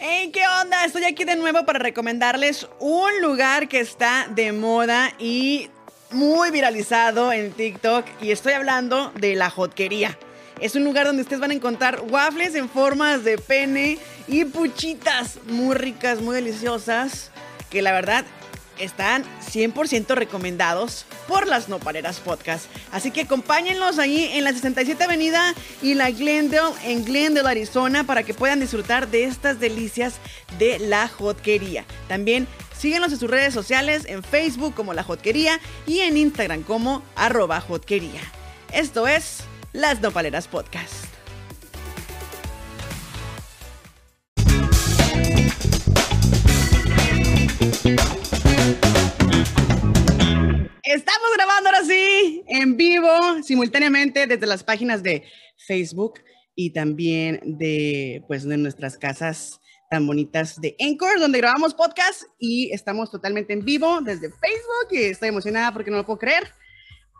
Hey, ¿qué onda? Estoy aquí de nuevo para recomendarles un lugar que está de moda y muy viralizado en TikTok. Y estoy hablando de la Hotquería. Es un lugar donde ustedes van a encontrar waffles en formas de pene y puchitas muy ricas, muy deliciosas. Que la verdad están 100% recomendados por las Nopaleras Podcast. Así que acompáñenlos ahí en la 67 Avenida y la Glendale en Glendale, Arizona, para que puedan disfrutar de estas delicias de la Hotquería. También síguenos en sus redes sociales, en Facebook como La Hotquería y en Instagram como arroba Hotquería. Esto es Las Nopaleras Podcast. Estamos grabando ahora sí, en vivo, simultáneamente desde las páginas de Facebook y también de, pues, de nuestras casas tan bonitas de Anchor, donde grabamos podcast y estamos totalmente en vivo desde Facebook y estoy emocionada porque no lo puedo creer.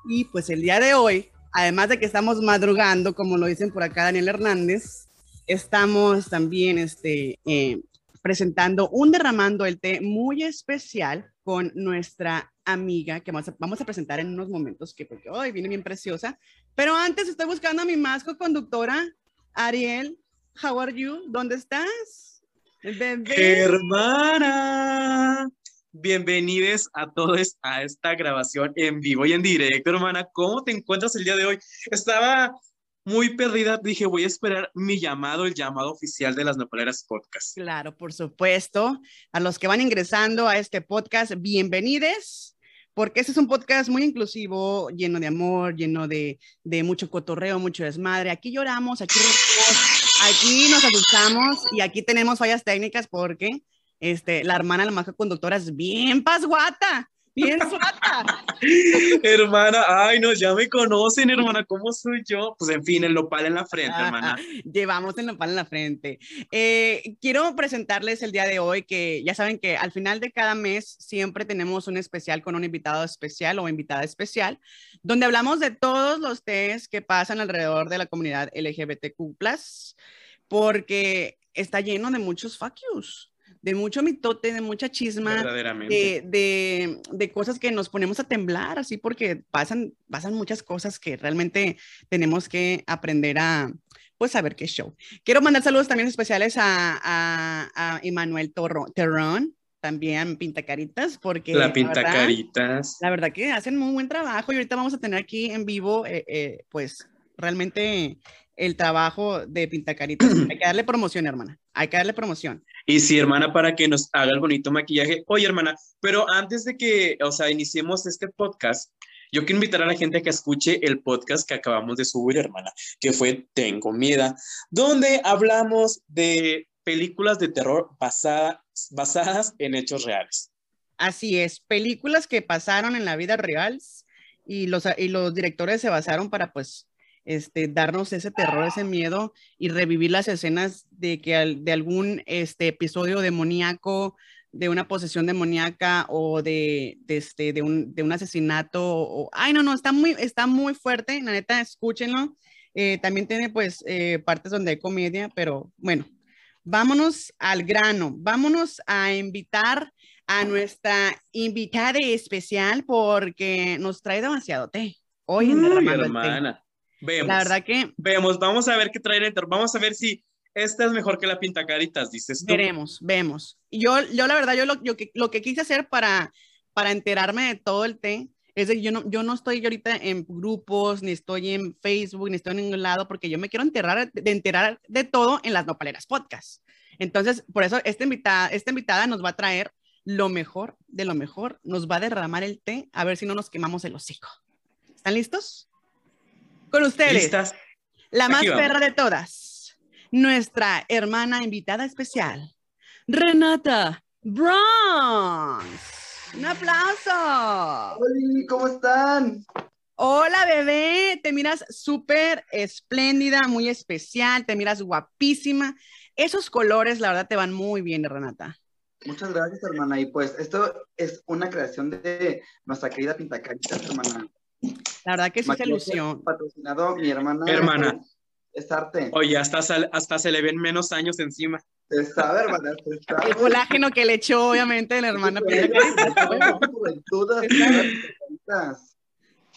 Y pues el día de hoy, además de que estamos madrugando, como lo dicen por acá Daniel Hernández, estamos también este, eh, presentando un derramando el té muy especial con nuestra amiga que vamos a, vamos a presentar en unos momentos que porque hoy viene bien preciosa. Pero antes estoy buscando a mi masco conductora, Ariel. How are you? ¿Dónde estás? Bebé. Hermana. Bienvenidos a todos a esta grabación en vivo y en directo, hermana. ¿Cómo te encuentras el día de hoy? Estaba muy perdida, dije, voy a esperar mi llamado, el llamado oficial de las Nopaleras Podcast. Claro, por supuesto. A los que van ingresando a este podcast, bienvenidos, porque este es un podcast muy inclusivo, lleno de amor, lleno de, de mucho cotorreo, mucho desmadre. Aquí lloramos, aquí aquí nos asustamos y aquí tenemos fallas técnicas porque este, la hermana, la maja conductora, es bien pasguata. Bien suata. hermana, ay, no, ya me conocen, hermana, ¿cómo soy yo? Pues en fin, el nopal en la frente, hermana. Llevamos el nopal en la frente. Eh, quiero presentarles el día de hoy que ya saben que al final de cada mes siempre tenemos un especial con un invitado especial o invitada especial, donde hablamos de todos los test que pasan alrededor de la comunidad LGBTQ, porque está lleno de muchos fuck yous de mucho mitote, de mucha chisma, de, de, de, cosas que nos ponemos a temblar, así porque pasan, pasan muchas cosas que realmente tenemos que aprender a, pues, saber qué show. Quiero mandar saludos también especiales a, a, a Emanuel Terrón, también Pintacaritas, porque... La Pintacaritas. La, verdad que hacen muy buen trabajo y ahorita vamos a tener aquí en vivo, eh, eh, pues, realmente el trabajo de Pintacaritas. Hay que darle promoción, hermana. Hay que darle promoción. Y sí, hermana, para que nos haga el bonito maquillaje. Oye, hermana, pero antes de que, o sea, iniciemos este podcast, yo quiero invitar a la gente a que escuche el podcast que acabamos de subir, hermana, que fue Tengo Miedo, donde hablamos de películas de terror basadas, basadas en hechos reales. Así es, películas que pasaron en la vida real y los, y los directores se basaron para, pues, este, darnos ese terror, ese miedo y revivir las escenas de que de algún este, episodio demoníaco, de una posesión demoníaca o de, de, este, de, un, de un asesinato. O, ay, no, no, está muy, está muy fuerte, la neta, escúchenlo. Eh, también tiene pues eh, partes donde hay comedia, pero bueno, vámonos al grano, vámonos a invitar a nuestra invitada especial porque nos trae demasiado té. Hoy en hermana. Vemos. La verdad que. Vemos, vamos a ver qué trae dentro. Vamos a ver si esta es mejor que la pintacaritas, dices tú. Veremos, vemos. Yo, yo la verdad, yo lo, yo, lo que quise hacer para, para enterarme de todo el té es que yo no, yo no estoy ahorita en grupos, ni estoy en Facebook, ni estoy en ningún lado, porque yo me quiero enterar de, enterar de todo en las Nopaleras Podcast. Entonces, por eso esta invitada, esta invitada nos va a traer lo mejor de lo mejor, nos va a derramar el té, a ver si no nos quemamos el hocico. ¿Están listos? Con ustedes, la más perra de todas, nuestra hermana invitada especial, Renata Bronx. Un aplauso. Hola, ¿cómo están? Hola, bebé. Te miras súper espléndida, muy especial. Te miras guapísima. Esos colores, la verdad, te van muy bien, Renata. Muchas gracias, hermana. Y pues esto es una creación de nuestra querida Pintacarita, hermana. La verdad que sí se ilusión. Patrocinado mi hermana. Hermana. es arte. Oye, hasta, hasta se le ven menos años encima. Se sabe, hermana, se sabe. El colágeno que le echó, obviamente, la hermana.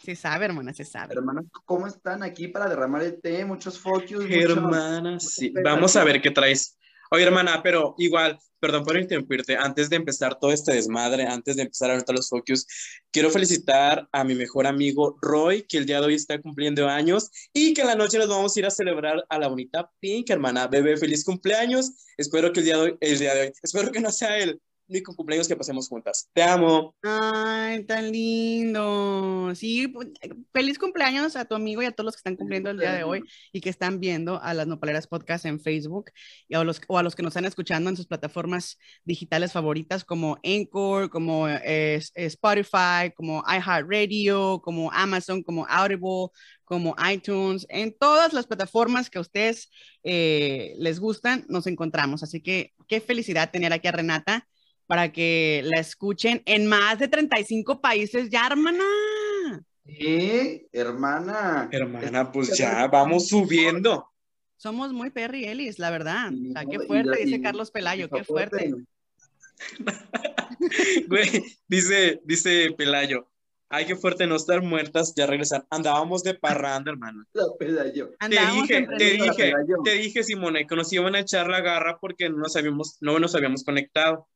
Se sabe, hermana, se sabe. Hermanas, ¿cómo están aquí para derramar el té? Muchos focus. Hermanas, sí. Vamos a ver qué traes. Oye, hermana, pero igual, perdón por interrumpirte, antes de empezar todo este desmadre, antes de empezar ahorita los focus, quiero felicitar a mi mejor amigo Roy, que el día de hoy está cumpliendo años y que en la noche nos vamos a ir a celebrar a la bonita Pink, hermana. Bebé, feliz cumpleaños. Espero que el día de hoy, el día de hoy, espero que no sea él único cumpleaños que pasemos juntas. Te amo. Ay, tan lindo. Sí, pues, feliz cumpleaños a tu amigo y a todos los que están cumpliendo el día de hoy y que están viendo a las Nopaleras Podcast en Facebook y a los, o a los que nos están escuchando en sus plataformas digitales favoritas como Anchor, como Spotify, como iHeartRadio, como Amazon, como Audible, como iTunes, en todas las plataformas que a ustedes eh, les gustan, nos encontramos. Así que qué felicidad tener aquí a Renata para que la escuchen en más de 35 países ya, hermana. Sí, hermana. Hermana, pues ya vamos subiendo. Somos muy Perry Ellis, la verdad. O sea, qué fuerte, dice Carlos Pelayo, qué fuerte. Güey, dice, dice Pelayo, ay, qué fuerte no estar muertas, ya regresar. Andábamos de parranda, hermana. La Pelayo. Te dije, te dije, te dije, Simone, que nos iban a echar la garra porque no nos habíamos, no nos habíamos conectado.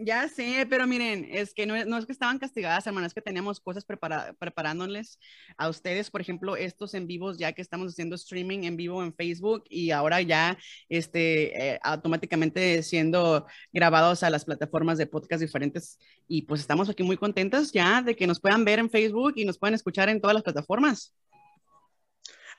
Ya sé, pero miren, es que no, es que estaban castigadas, hermanas, que teníamos cosas preparándoles a ustedes, por ejemplo, estos en vivos, ya que estamos haciendo streaming en vivo en Facebook y ahora ya este, eh, automáticamente siendo grabados a las plataformas de podcast diferentes. Y pues estamos aquí muy contentas ya de que nos puedan ver en Facebook y nos puedan escuchar en todas las plataformas.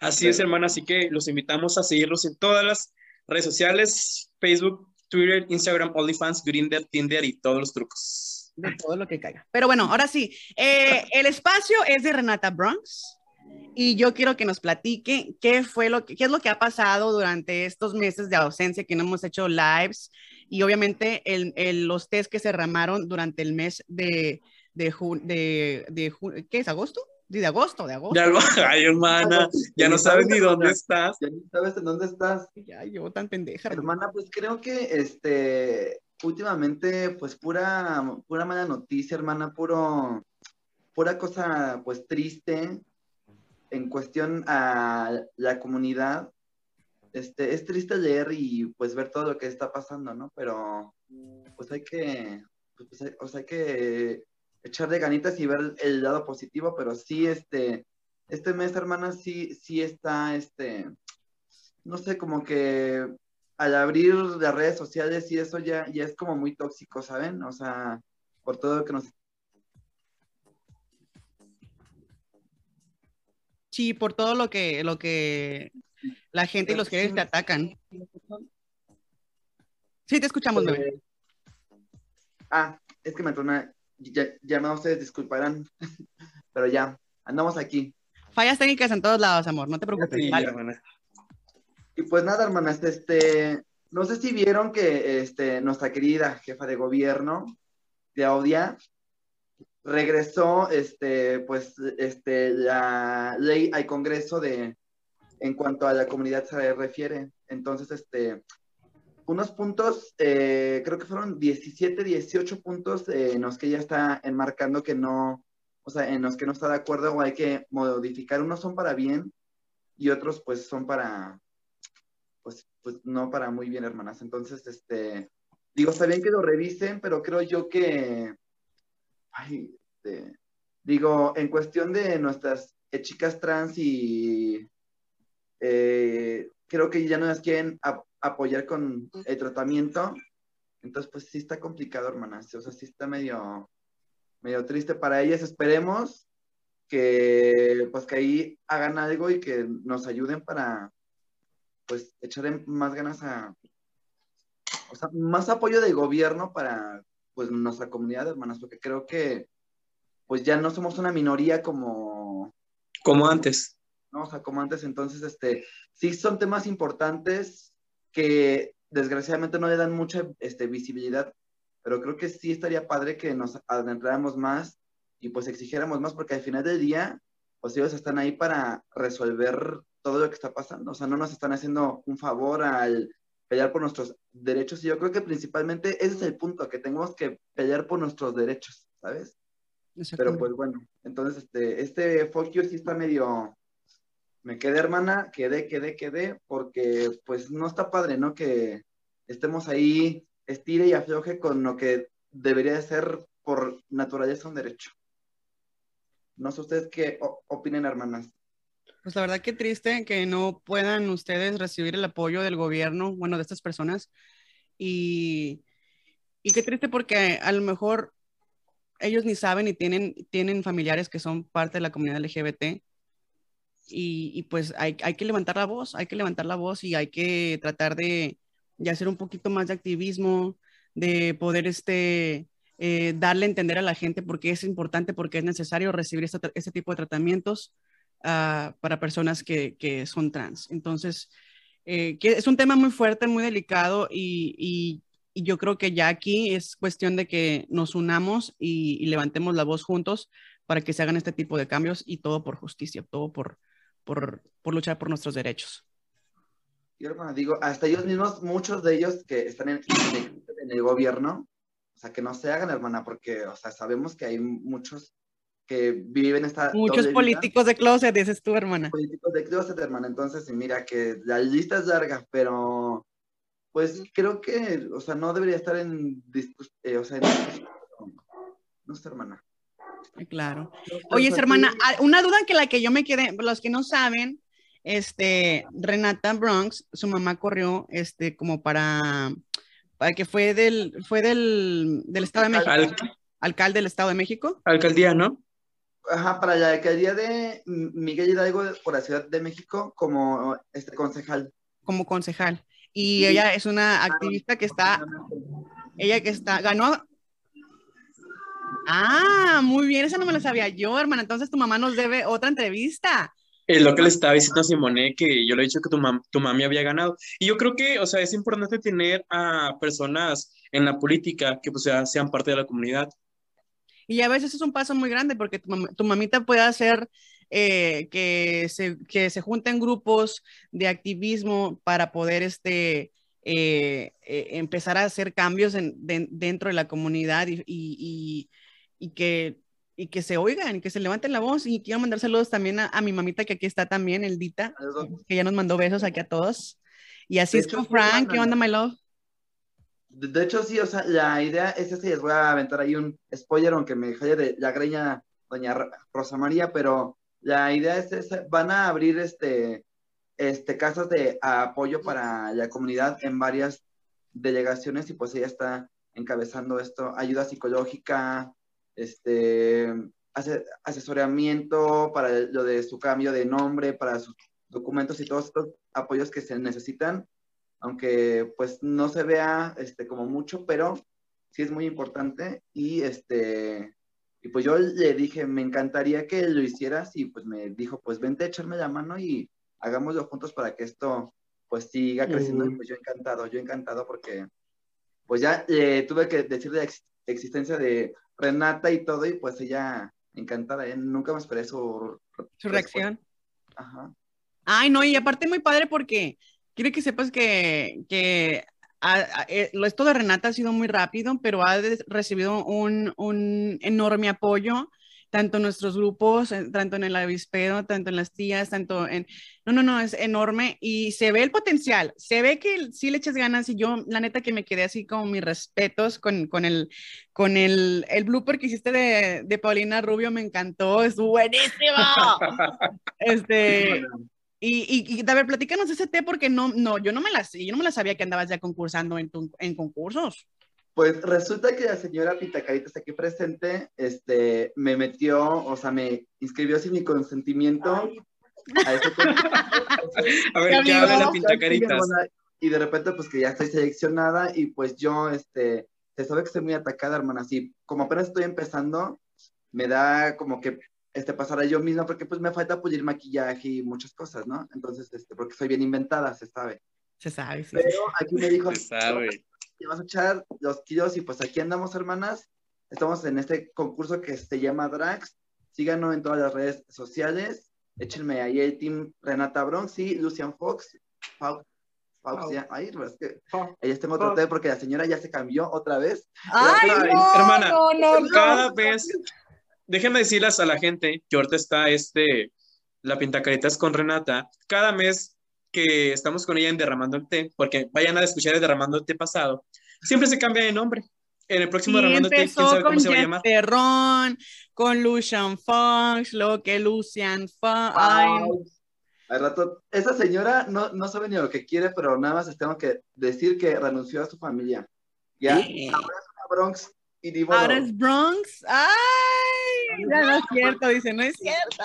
Así es, hermana, así que los invitamos a seguirlos en todas las redes sociales, Facebook, Twitter, Instagram, OnlyFans, Grindr, Tinder y todos los trucos. De todo lo que caiga. Pero bueno, ahora sí, eh, el espacio es de Renata Bronx y yo quiero que nos platique qué fue lo que, qué es lo que ha pasado durante estos meses de ausencia que no hemos hecho lives y obviamente el, los test que se ramaron durante el mes de, de, de, de, ¿qué es? ¿Agosto? De agosto, de agosto. Ay, hermana, ya no sabes ni dónde estás. Ya no sabes en dónde estás. Ya, yo tan pendeja. Hermana, pues creo que este, últimamente, pues pura, pura mala noticia, hermana, puro, pura cosa, pues triste en cuestión a la comunidad. Este, es triste leer y pues ver todo lo que está pasando, ¿no? Pero pues hay que, pues, pues o sea, hay que echarle ganitas y ver el lado positivo, pero sí, este, este mes, hermana, sí, sí está, este, no sé, como que al abrir las redes sociales y eso ya, ya es como muy tóxico, ¿saben? O sea, por todo lo que nos... Sí, por todo lo que, lo que la gente y los que te atacan. Sí, te escuchamos, bebé. Ah, es que me una ya, ya me ustedes disculparán, pero ya, andamos aquí. Fallas técnicas en todos lados, amor, no te preocupes. y pues nada, hermanas, este, no sé si vieron que este, nuestra querida jefa de gobierno, Claudia, regresó, este, pues, este, la ley al Congreso de, en cuanto a la comunidad se refiere. Entonces, este, unos puntos, eh, creo que fueron 17, 18 puntos eh, en los que ella está enmarcando que no, o sea, en los que no está de acuerdo o hay que modificar. Unos son para bien y otros pues son para, pues, pues no para muy bien, hermanas. Entonces, este, digo, está bien que lo revisen, pero creo yo que, ay, este, digo, en cuestión de nuestras chicas trans y eh, creo que ya no las quieren apoyar con el tratamiento. Entonces, pues sí está complicado, hermanas. O sea, sí está medio, medio triste para ellas. Esperemos que, pues, que ahí hagan algo y que nos ayuden para, pues, echarle más ganas a, o sea, más apoyo del gobierno para, pues, nuestra comunidad, hermanas, porque creo que, pues, ya no somos una minoría como... Como antes. No, o sea, como antes, entonces, este, sí son temas importantes, que desgraciadamente no le dan mucha este, visibilidad, pero creo que sí estaría padre que nos adentráramos más y pues exigiéramos más, porque al final del día, pues ellos están ahí para resolver todo lo que está pasando. O sea, no nos están haciendo un favor al pelear por nuestros derechos. Y yo creo que principalmente ese es el punto, que tenemos que pelear por nuestros derechos, ¿sabes? Pero pues bueno, entonces este, este fuck sí está medio, me quedé hermana, quedé, quedé, quedé, porque pues no está padre, ¿no? Que estemos ahí, estire y afloje con lo que debería de ser por naturaleza un derecho. No sé ustedes qué opinen, hermanas. Pues la verdad que triste que no puedan ustedes recibir el apoyo del gobierno, bueno, de estas personas. Y, y qué triste porque a lo mejor ellos ni saben y tienen, tienen familiares que son parte de la comunidad LGBT. Y, y pues hay, hay, que levantar la voz, hay que levantar la voz y hay que tratar de, de hacer un poquito más de activismo, de poder este, eh, darle a entender a la gente por qué es importante, por qué es necesario recibir este, este tipo de tratamientos uh, para personas que, que, son trans. Entonces, eh, que es un tema muy fuerte, muy delicado y, y, y, yo creo que ya aquí es cuestión de que nos unamos y, y, levantemos la voz juntos para que se hagan este tipo de cambios y todo por justicia, todo por, por, por luchar por nuestros derechos. Yo digo, hasta ellos mismos, muchos de ellos que están en, en el gobierno, o sea, que no se hagan, hermana, porque, o sea, sabemos que hay muchos que viven esta... Muchos políticos de closet, dices tú, hermana. Políticos de closet, hermana. Entonces, mira que la lista es larga, pero pues creo que, o sea, no debería estar en eh, o sea, en No sé, hermana. Claro. Oye, hermana, ah, una duda que la que yo me quedé, los que no saben, este, Renata Bronx, su mamá corrió, este, como para para que fue del, fue del, del Estado de México. alcalde del Estado de México. Alcaldía, ¿no? Ajá, para la alcaldía de Miguel Hidalgo por la Ciudad de México como este concejal. Como concejal. Y ella es una activista que está, ella que está, ganó. Ah, muy bien, esa no me la sabía yo, hermana. Entonces tu mamá nos debe otra entrevista. Es lo que le estaba diciendo a Simone, que yo le he dicho que tu, tu mami había ganado. Y yo creo que, o sea, es importante tener a personas en la política que pues, sean parte de la comunidad. Y a veces es un paso muy grande porque tu, mamita puede hacer eh, que, se, que se junten grupos de activismo para poder este, eh, eh, empezar a hacer cambios en, dentro de la comunidad y, y, y que y que se oigan y que se levanten la voz. Y quiero mandar saludos también a, mi mamita que aquí está también, el Dita, que ya nos mandó besos aquí a todos. Y así es con Frank, ¿qué onda, my love? De, hecho, sí, o sea, la idea es esa, les voy a aventar ahí un spoiler, aunque me dejaría de la greña doña Rosa María, pero la idea es esa, van a abrir este, este casas de apoyo para la comunidad en varias delegaciones y pues ella está encabezando esto, ayuda psicológica, este, asesoramiento para lo de su cambio de nombre, para sus documentos y todos estos apoyos que se necesitan, aunque pues no se vea este, como mucho, pero sí es muy importante y este, y pues yo le dije, me encantaría que lo hicieras y pues me dijo, pues vente a echarme la mano y hagámoslo juntos para que esto pues siga creciendo y pues yo encantado, yo encantado porque pues ya tuve que decir de la existencia de Renata y todo, y pues ella encantada, ¿eh? nunca me esperé su, su reacción. Ajá. Ay, no, y aparte muy padre porque quiero que sepas que, que eh, esto de Renata ha sido muy rápido, pero ha recibido un, un enorme apoyo tanto en nuestros grupos, tanto en el avispero, tanto en las tías, tanto en... No, no, no, es enorme y se ve el potencial, se ve que sí le echas ganas y yo, la neta que me quedé así con mis respetos con, con, el, con el, el blooper que hiciste de, de Paulina Rubio, me encantó, es buenísimo. este... Y, y, y, a ver, platícanos ese té porque no, no, yo no me la, yo no me la sabía que andabas ya concursando en, tu, en concursos. Pues resulta que la señora Pitacarita está aquí presente, este, me metió, o sea, me inscribió sin mi consentimiento. A, a ver, ¿qué habla la Pitacaritas? Y de repente, pues que ya estoy seleccionada y pues yo, este, se sabe que estoy muy atacada, hermana, así como apenas estoy empezando, me da como que este, pasar a yo misma, porque pues me falta pulir maquillaje y muchas cosas, ¿no? Entonces, este, porque soy bien inventada, se sabe. Se sabe, sí. Pero aquí me dijo, se sabe y vas a echar los kilos y pues aquí andamos, hermanas. Estamos en este concurso que se llama Drax. Síganos en todas las redes sociales. échenme ahí el team Renata Bronx y Lucian Fox. Fox, Fox, ya. Ay, es que ahí tengo otro té porque la señora ya se cambió otra vez. Ay, no, hermana, no, no, no. Cada vez, déjenme decirles a la gente que ahorita está este, la pintacaritas con Renata, cada mes que estamos con ella en Derramando el Té, porque vayan a escuchar el Derramando el Té pasado, siempre se cambia de nombre. En el próximo Sí, Derramando el Té, quién sabe cómo se va a llamar. Terrón, con Lucian Fox, luego que Lucian Fox. Ay, Al rato, esa señora no, no sabe ni lo que quiere, pero nada más tengo que decir que renunció a su familia. Ya, ahora es una Bronx y modo. ahora es Bronx. Ay, ya no es cierto, dice, no es cierto.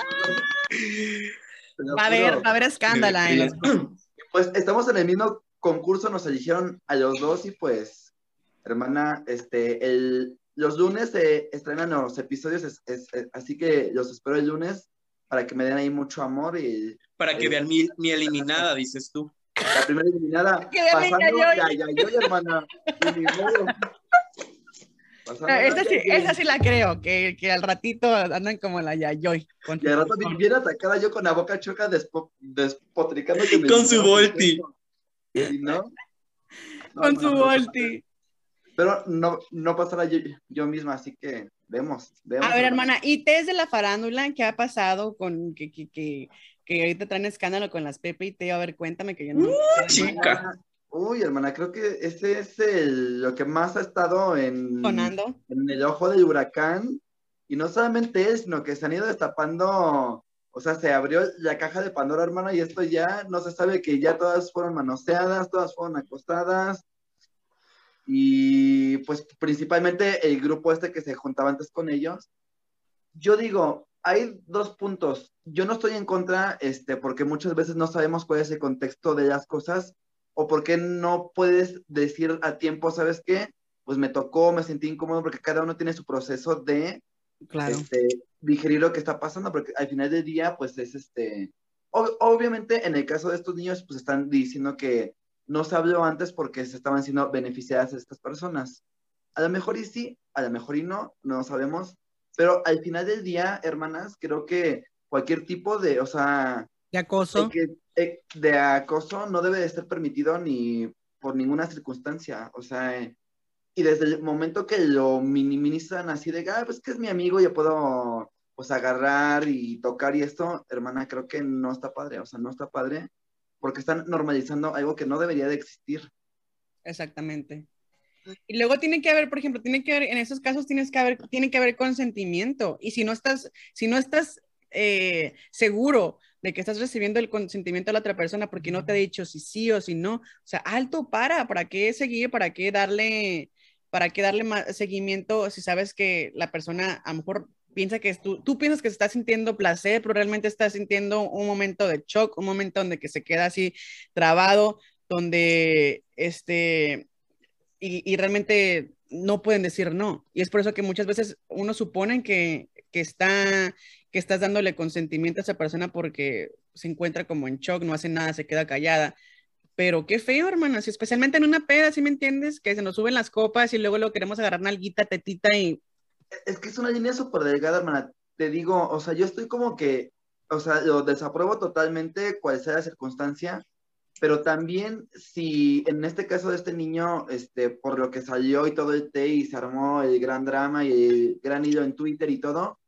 Va a haber, va a haber escándalo las Pues estamos en el mismo concurso, nos eligieron a los dos y pues, hermana, este, el, los lunes se estrenan los episodios, es- es- es- así que los espero el lunes para que me den ahí mucho amor y Para que vean mi, mi eliminada, dices tú. la primera eliminada, Que vean mi pasando yayoy. ya, ya, yo, hermana, y ni modo. Pasando No, esa sí, esa sí la creo, que, que al ratito andan como la Yayoy. Con Y al rato bien- bien atacada yo con la boca choca despo- despotricando que me Con su volti. ¿Y no? No, con no, su no, volti. Pero no, no pasará yo, yo misma, así que vemos, vemos. A ver, hermana, ¿y test de la farándula qué ha pasado con que, que, que, que ahorita traen escándalo con las Pepe y Teo? A ver, cuéntame que yo no. chica. Uy, hermana, creo que ese es el, lo que más ha estado en, Sonando. en el ojo del huracán. Y no solamente es, sino que se han ido destapando, o sea, se abrió la caja de Pandora, hermana, y esto ya no se sabe que ya todas fueron manoseadas, todas fueron acostadas. Y pues principalmente el grupo este que se juntaba antes con ellos. Yo digo, hay dos puntos. Yo no estoy en contra, este, porque muchas veces no sabemos cuál es el contexto de las cosas o por qué no puedes decir a tiempo, ¿sabes qué? Pues me tocó, me sentí incómodo porque cada uno tiene su proceso de Claro. este, digerir lo que está pasando, porque al final del día, pues es este, ob- obviamente en el caso de estos niños, pues están diciendo que no se habló antes porque se estaban siendo beneficiadas estas personas. A lo mejor y sí, a lo mejor y no, no sabemos, pero al final del día, hermanas, creo que cualquier tipo de, o sea, De acoso. que- de acoso no debe de ser permitido ni por ninguna circunstancia, o sea, eh, y desde el momento que lo minimizan así de, ah, pues que es mi amigo, yo puedo, pues, agarrar y tocar y esto, hermana, creo que no está padre, o sea, no está padre, porque están normalizando algo que no debería de existir. Exactamente. Y luego tiene que haber, por ejemplo, tiene que haber, en esos casos tienes que haber, tiene que haber consentimiento. Y si no estás, si no estás eh, seguro de que estás recibiendo el consentimiento de la otra persona porque no te ha dicho si sí o si no, o sea, alto, para, ¿para qué seguir? ¿Para qué darle, para qué darle más seguimiento si sabes que la persona a lo mejor piensa que tú, tú piensas que se está sintiendo placer, pero realmente está sintiendo un momento de shock, un momento donde que se queda así trabado, donde este, y, y realmente no pueden decir no. Y es por eso que muchas veces uno supone que, que, está, que estás dándole consentimiento a esa persona porque se encuentra como en shock, no hace nada, se queda callada. Pero qué feo, hermanas, especialmente en una peda, ¿sí me entiendes? Que se nos suben las copas y luego lo queremos agarrar nalguita, tetita y Es que es una línea súper delgada, hermana. Te digo, o sea, yo estoy como que, o sea, lo desapruebo totalmente, cual sea la circunstancia, pero también si en este caso de este niño, este, por lo que salió y todo el té y se armó el gran drama y el gran hilo en Twitter y todo,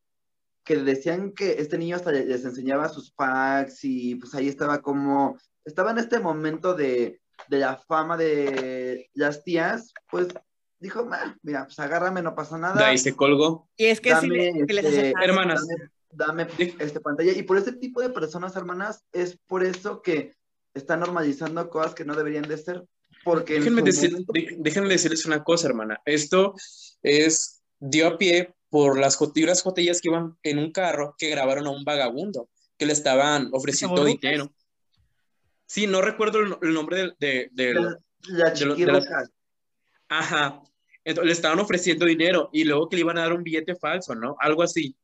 que decían que este niño hasta les enseñaba sus packs y pues ahí estaba como, estaba en este momento de, de la fama de las tías, pues dijo, "Ma, mira, pues agárrame, no pasa nada. De ahí se colgó. Y es que Dame, si le- que les este, hace falta. Hermanas, dame, dame este, pantalla. Y por ese tipo de personas, hermanas, es por eso que están normalizando cosas que no deberían de ser. Porque en Déjenme, decir, momento- déjenme decirles una cosa, hermana. Esto es, dio a pie por las jotillas jotillas que iban en un carro que grabaron a un vagabundo que le estaban ofreciendo dinero. Sí, no recuerdo el, el nombre del, de, del- la, la de lo- de la- chiquirruca. Ajá. Entonces, le estaban ofreciendo dinero y luego que le iban a dar un billete falso, ¿no? Algo así.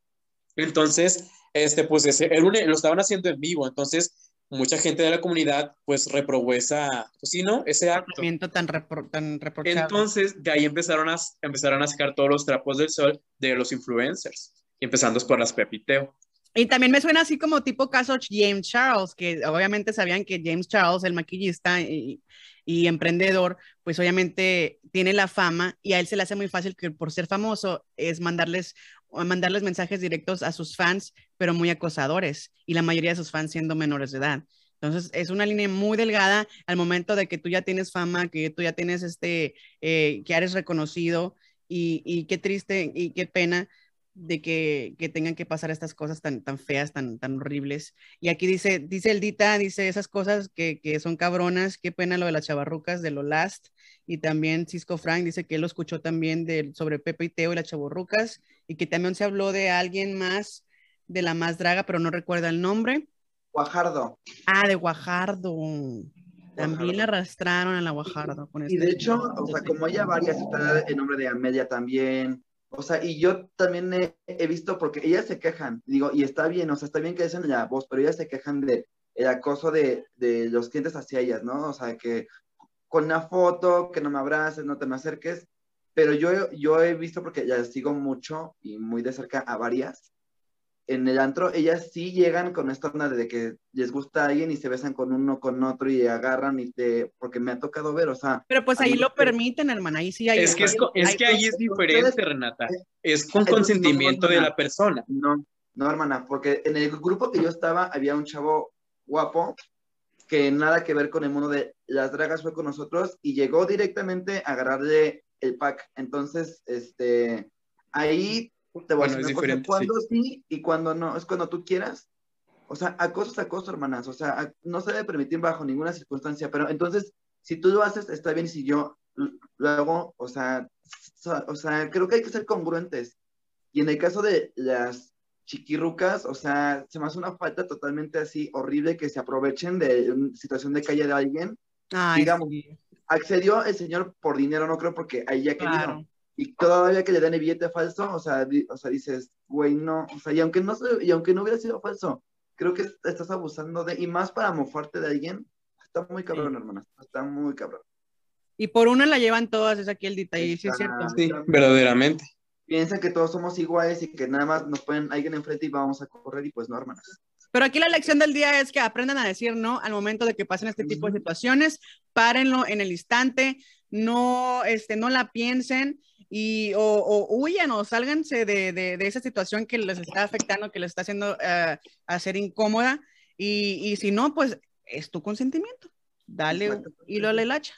Entonces, este, pues ese, era un- lo estaban haciendo en vivo. Entonces, mucha gente de la comunidad, pues reprobó esa, pues sí, ¿no? Ese acto. tan, repro- tan. Entonces, de ahí empezaron a, empezaron a sacar todos los trapos del sol de los influencers, empezando por las Pepiteo. Y también me suena así como tipo caso James Charles, que obviamente sabían que James Charles, el maquillista y, y, emprendedor, pues obviamente tiene la fama y a él se le hace muy fácil que por ser famoso es mandarles, mandarles mensajes directos a sus fans, pero muy acosadores, y la mayoría de sus fans siendo menores de edad. Entonces, es una línea muy delgada al momento de que tú ya tienes fama, que tú ya tienes este, eh, que eres reconocido y, y, qué triste y qué pena de que, que, tengan que pasar estas cosas tan, tan feas, tan, tan horribles. Y aquí dice, dice el Dita, dice esas cosas que, que son cabronas, qué pena lo de las chavarrucas, de lo last. Y también Cisco Frank dice que él lo escuchó también de, sobre Pepe y Teo y las chavarrucas, y que también se habló de alguien más, de la más draga, pero no recuerda el nombre. Guajardo. Ah, de Guajardo. También le arrastraron a la Guajardo. Con y de este hecho, o sea, como ella varias, está el nombre de Amelia también. O sea, y yo también he, visto, porque ellas se quejan, digo, y está bien, o sea, está bien que dicen la voz, pero ellas se quejan de el acoso de, de los clientes hacia ellas, ¿no? O sea, que con una foto, que no me abraces, no te me acerques, pero yo, yo he visto, porque ya sigo mucho y muy de cerca a varias, en el antro, ellas sí llegan con esta onda de que les gusta a alguien y se besan con uno, con otro y agarran y te, porque me ha tocado ver, o sea. Pero pues ahí lo permiten, hermana, ahí sí hay. Es que, es, que ahí es diferente, Renata. Es con consentimiento de la persona. No, no, hermana, porque en el grupo que yo estaba había un chavo guapo que nada que ver con el mundo de las dragas fue con nosotros y llegó directamente a agarrarle el pack. Entonces, este, ahí te voy a decir cuando sí. y cuando no, es cuando tú quieras. O sea, acoso es acoso, hermanas. O sea, no se debe permitir bajo ninguna circunstancia. Pero entonces, si tú lo haces, está bien. Si yo lo hago, o sea, o sea, creo que hay que ser congruentes. Y en el caso de las chiquirrucas, o sea, se me hace una falta totalmente así horrible que se aprovechen de una situación de calle de alguien. Digamos, accedió el señor por dinero, no creo, porque ahí ya querido y todavía que le dan el billete falso, o sea, o sea dices, güey, no, o sea, y aunque no, y aunque no hubiera sido falso, creo que estás abusando de, y más para mofarte de alguien, está muy cabrón, hermana, está muy cabrón. Y por una la llevan todas, es aquí el detalle, sí es cierto. Sí, verdaderamente. Piensan que todos somos iguales y que nada más nos ponen alguien enfrente y vamos a correr y pues no, hermanas. Pero aquí la lección del día es que aprendan a decir no al momento de que pasen este tipo de situaciones, párenlo en el instante, no, este, no la piensen y o, o huyan o sálganse de, de, de, esa situación que les está afectando, que les está haciendo uh, a ser incómoda. Y, y, si no, pues es tu consentimiento. Dale hilo a la hacha.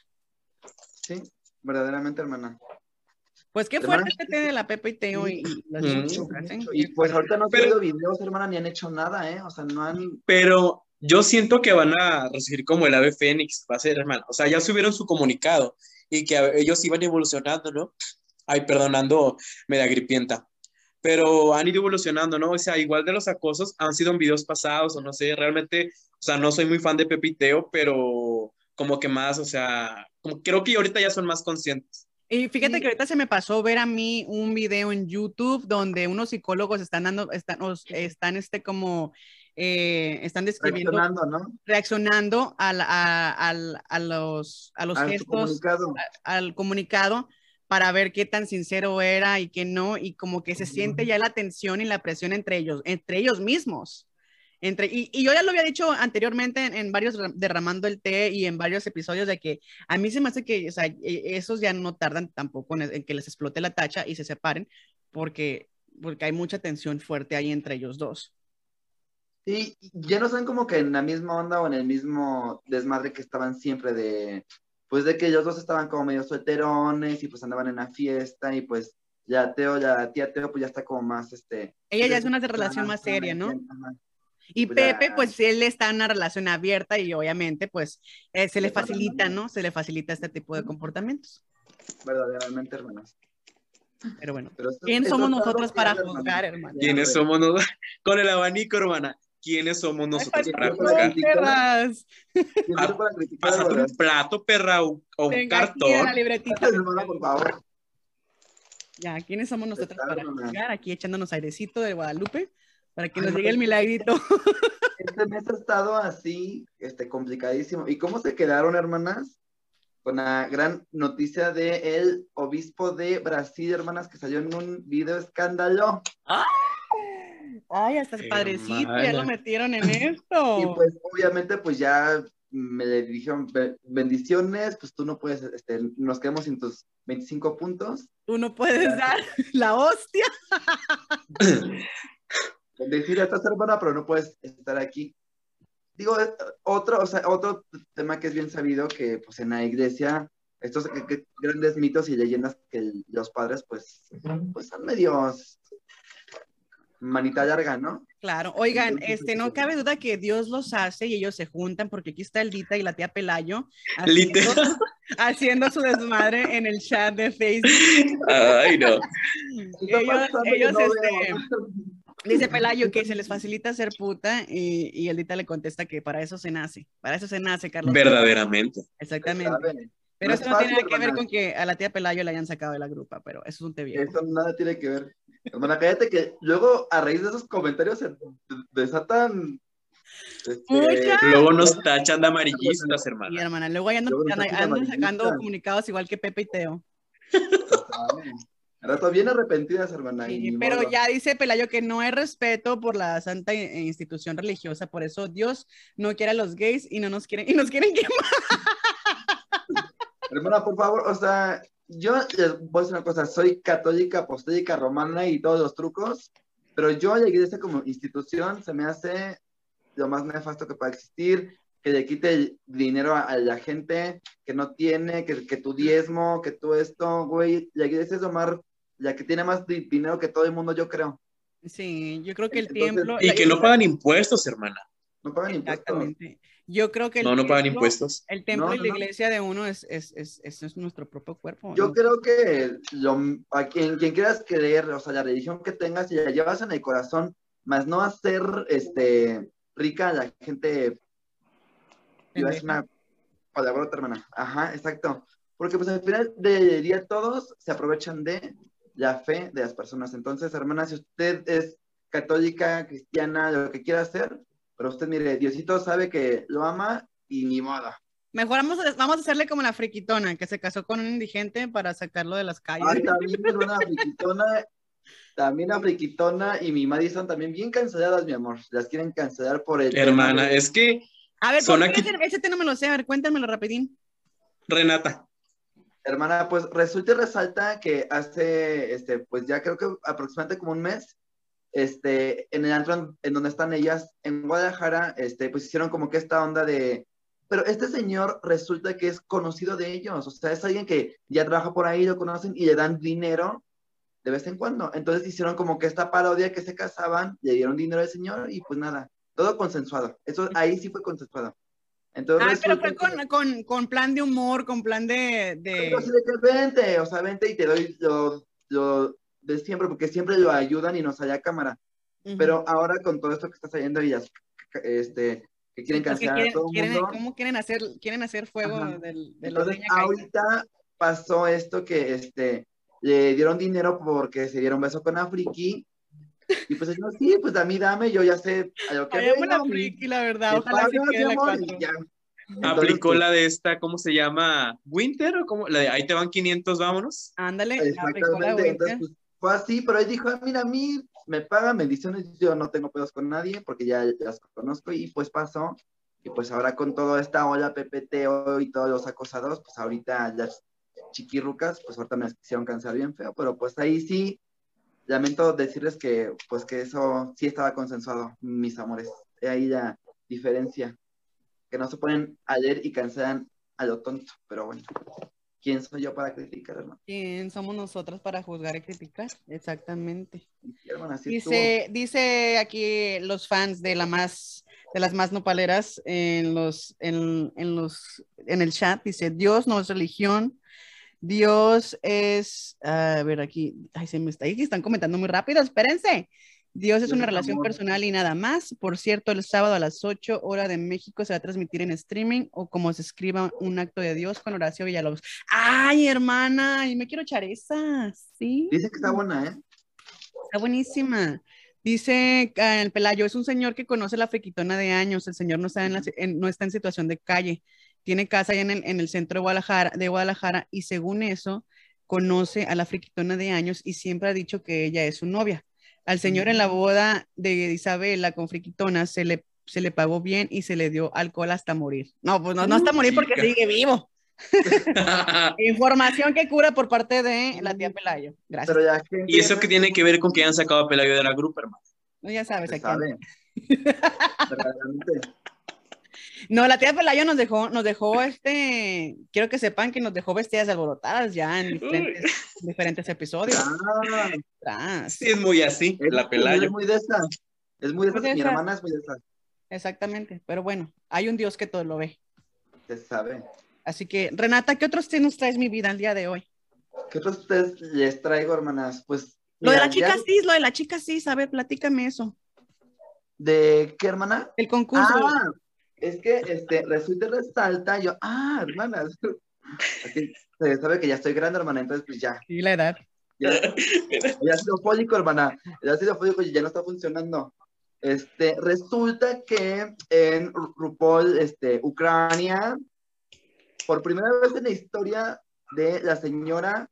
Sí, verdaderamente, hermana. Pues qué fuerte que tiene la Pepe y Teo y, las mm. Y pues ahorita no han subido videos, hermana, ni han hecho nada, ¿eh? O sea, no han... Pero yo siento que van a recibir como el ave fénix, va a ser, hermano. O sea, ya subieron su comunicado y que ellos iban evolucionando, ¿no? Ay, perdonando, media gripienta. Pero han ido evolucionando, ¿no? O sea, igual de los acosos han sido en videos pasados, o no sé, realmente, o sea, no soy muy fan de Pepiteo, pero como que más, o sea, como creo que ahorita ya son más conscientes. Y fíjate que ahorita se me pasó ver a mí un video en YouTube donde unos psicólogos están dando, están, están este como, eh, están describiendo, reaccionando, ¿no? reaccionando al, a, al, a, los, a los gestos, comunicado. al comunicado para ver qué tan sincero era y qué no, y como que se siente ya la tensión y la presión entre ellos, entre ellos mismos. Entre, y, y yo ya lo había dicho anteriormente en, varios derramando el té y en varios episodios de que a mí se me hace que o sea, e, esos ya no tardan tampoco en, en, que les explote la tacha y se separen porque, porque hay mucha tensión fuerte ahí entre ellos dos. Sí, ya no son como que en la misma onda o en el mismo desmadre que estaban siempre de pues de que ellos dos estaban como medio solterones y pues andaban en la fiesta y pues ya Teo, ya tía Teo, pues ya está como más, este... Ella ya es una relación más seria, ¿no? Y pues Pepe, pues él está en una relación abierta y obviamente pues eh, se le facilita, ¿no? Se le facilita este tipo de comportamientos. Verdaderamente, hermanas. Pero bueno, ¿quién somos nosotros para juzgar, hermano? ¿Quiénes somos nosotros? Con el abanico, hermana quiénes somos nosotros para juzgar. Perras. Pásate un plato, perra, o, un cartón. Aquí la libretita. por favor. Ya, ¿quiénes somos nosotros para juzgar? Aquí echándonos airecito de Guadalupe para que nos llegue el milagrito. Este mes ha estado así, este, complicadísimo. ¿Y cómo se quedaron, hermanas? Con la gran noticia de el obispo de Brasil, hermanas, que salió en un video escándalo. ¡Ah! Ay, hasta es padrecito, ya lo metieron en esto. Y pues obviamente pues ya me dijeron bendiciones, pues tú no puedes, este, nos quedamos sin tus 25 puntos. Tú no puedes dar la hostia. Decir a esta hermana, pero no puedes estar aquí. Digo, otro, o sea, otro tema que es bien sabido que pues en la iglesia estos grandes mitos y leyendas que los padres pues, pues son medios manita larga, ¿no? Claro, oigan, este, no cabe duda que Dios los hace y ellos se juntan, porque aquí está el Dita y la tía Pelayo haciendo, haciendo su desmadre en el chat de Facebook. Ay, no. ellos, este, dice Pelayo que se les facilita ser puta y, y el Dita le contesta que para eso se nace, para eso se nace, Carlos. Verdaderamente. Exactamente. Pero eso no tiene nada que ver con que a la tía Pelayo la hayan sacado de la grupa, pero eso es un te Eso nada tiene que ver. Hermana, cállate que luego a raíz de esos comentarios se desatan. Este, luego nos tachan de amarillistas, hermana. Sí, hermana, luego andan, sacando comunicados igual que Pepe y Teo. Ahora bien arrepentidas, hermana. pero ya dice Pelayo que no hay respeto por la santa institución religiosa, por eso Dios no quiere a los gays y no nos quieren, y nos quieren quemar. Hermana, por favor, o sea, yo les voy a decir una cosa, soy católica, apostólica, romana y todos los trucos, pero yo a la iglesia como institución se me hace lo más nefasto que pueda existir, que le quite dinero a, la gente que no tiene, que, que, tu diezmo, que tú esto, güey, la iglesia es lo más, la que tiene más dinero que todo el mundo, yo creo. Sí, yo creo que el templo... Y que no pagan impuestos, hermana. No pagan Exactamente. Yo creo que... El no, no pagan impuestos. El templo y la iglesia de uno es, es, es, es, nuestro propio cuerpo. Yo creo que lo, a quien, quien quieras creer, o sea, la religión que tengas, y la llevas en el corazón, más no hacer este, rica a la gente... Es una palabra, hermana. Ajá, exacto. Porque pues al final del día todos se aprovechan de la fe de las personas. Entonces, hermana, si usted es católica, cristiana, lo que quiera hacer, pero usted mire, Diosito sabe que lo ama y ni moda. Mejor vamos a, vamos a hacerle como la friquitona, que se casó con un indigente para sacarlo de las calles. Ay, también una friquitona, también la friquitona y mi Madison también bien canceladas, mi amor. Las quieren cancelar por el... Hermana, es que... A ver, son aquí... ese no me lo sé, a ver, cuéntamelo rapidín. Renata. Hermana, pues resulta y resalta que hace, este, pues ya creo que aproximadamente como un mes, este, en el antro en donde están ellas, en Guadalajara, este, pues hicieron como que esta onda de, pero este señor resulta que es conocido de ellos, o sea, es alguien que ya trabaja por ahí, lo conocen y le dan dinero de vez en cuando. Entonces hicieron como que esta parodia que se casaban, le dieron dinero al señor y pues nada, todo consensuado. Eso ahí sí fue consensuado. Entonces, ah, pero fue con, con, con, plan de humor, con plan de... de... vente, o sea, vente y te doy lo, lo, de siempre, porque siempre lo ayudan y nos sale a cámara. Pero ahora con todo esto que está saliendo, ellas, este, que quieren cancelar a todo quieren, mundo. ¿Cómo quieren hacer, quieren hacer fuego del, de Entonces, ahorita pasó esto que, este, le dieron dinero porque se dieron beso con Afriki. Y pues yo, sí, pues a mí dame, yo ya sé a lo que Ay, vengo, Afriki, la verdad, ojalá sí Aplicó pues la de esta, ¿cómo se llama? ¿Winter o cómo? La de ahí te van 500, vámonos. Ándale, Exactamente, entonces pues, fue así, pero él dijo, mira, a mí me pagan bendiciones, yo no tengo pedos con nadie porque ya las conozco y pues pasó. Y pues ahora con toda esta ola PPT y todos los acosados, pues ahorita las chiquirrucas, pues ahorita me las quisieron cancelar bien feo, pero pues ahí sí, lamento decirles que pues que eso sí estaba consensuado, mis amores. Ahí la diferencia, que no se ponen a leer y cancelan a lo tonto, pero bueno. ¿Quién soy yo para criticar, hermano? ¿Quién somos nosotras para juzgar y criticar? Exactamente. dice, dice aquí los fans de la más de las más nopaleras en los en, en los en el chat dice Dios no es religión Dios es a ver aquí ay se me está ahí están comentando muy rápido espérense Dios es una relación personal y nada más. Por cierto, el sábado a las 8 hora de México se va a transmitir en streaming o como se escriba un acto de Dios con Horacio Villalobos. Ay, hermana, y me quiero echar esa, ¿sí? Dice que está buena, ¿eh? Está buenísima. Dice ah, el Pelayo, es un señor que conoce la fequitona de años. El señor no está en, no está en situación de calle. Tiene casa allá en el, en el centro de Guadalajara, de Guadalajara y según eso, conoce a la friquitona de años y siempre ha dicho que ella es su novia Al señor en la boda de Isabela con Friquitona se le, se le pagó bien y se le dio alcohol hasta morir. No, pues no, no hasta morir porque chica. sigue vivo. Información que cura por parte de la tía Pelayo. Gracias. Pero ya que ¿Y eso qué tiene que ver con que han sacado a Pelayo de la grupo, hermano? No, ya sabes se a quién. sabe. No, la tía Pelayo nos dejó, nos dejó este, quiero que sepan que nos dejó vestidas alborotadas ya en diferentes, diferentes episodios. Ah. Sí, es muy así, es, la Pelayo. es muy de esa. Es muy de esa. Muy de Mi esa. hermana es muy de esa. Exactamente. Pero bueno, hay un Dios que todo lo ve. Se sabe. Así que, Renata, ¿qué otros nos traes mi vida el día de hoy? ¿Qué otros ustedes les traigo, hermanas? Pues. Lo de la chica ya- cis, lo de la chica cis, a ver, platícame eso. ¿De qué, hermana? El concurso. Ah, es que este, resulta y resalta, yo, ah, hermanas. Así, se sabe que ya estoy grande, hermana, entonces pues ya. Sí, la edad. Ya, ya ha sido fólico, hermana. Ya ha sido fólico y ya no está funcionando. Este, resulta que en Ru- RuPaul, este, Ucrania, por primera vez en la historia de la señora,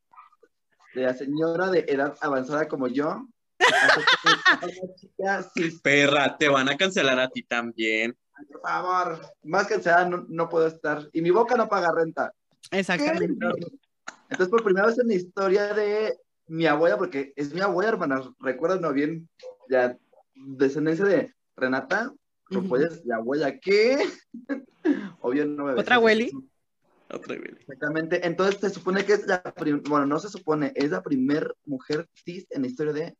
de la señora de edad avanzada como yo, Perra, te van a cancelar a ti también. Por favor, más que sea, no, no puedo estar. Y mi boca no paga renta. Exactamente. Entonces, por primera vez en la historia de mi abuela, porque es mi abuela, hermanas, recuerdan bien, la descendencia de Renata, Ujú. pues la abuela, ¿qué? Obvio no me ¿Otra abueli? Otra vez. Exactamente. Entonces, se supone que es la, prim- bueno, no se supone, es la primer mujer cis en la historia de.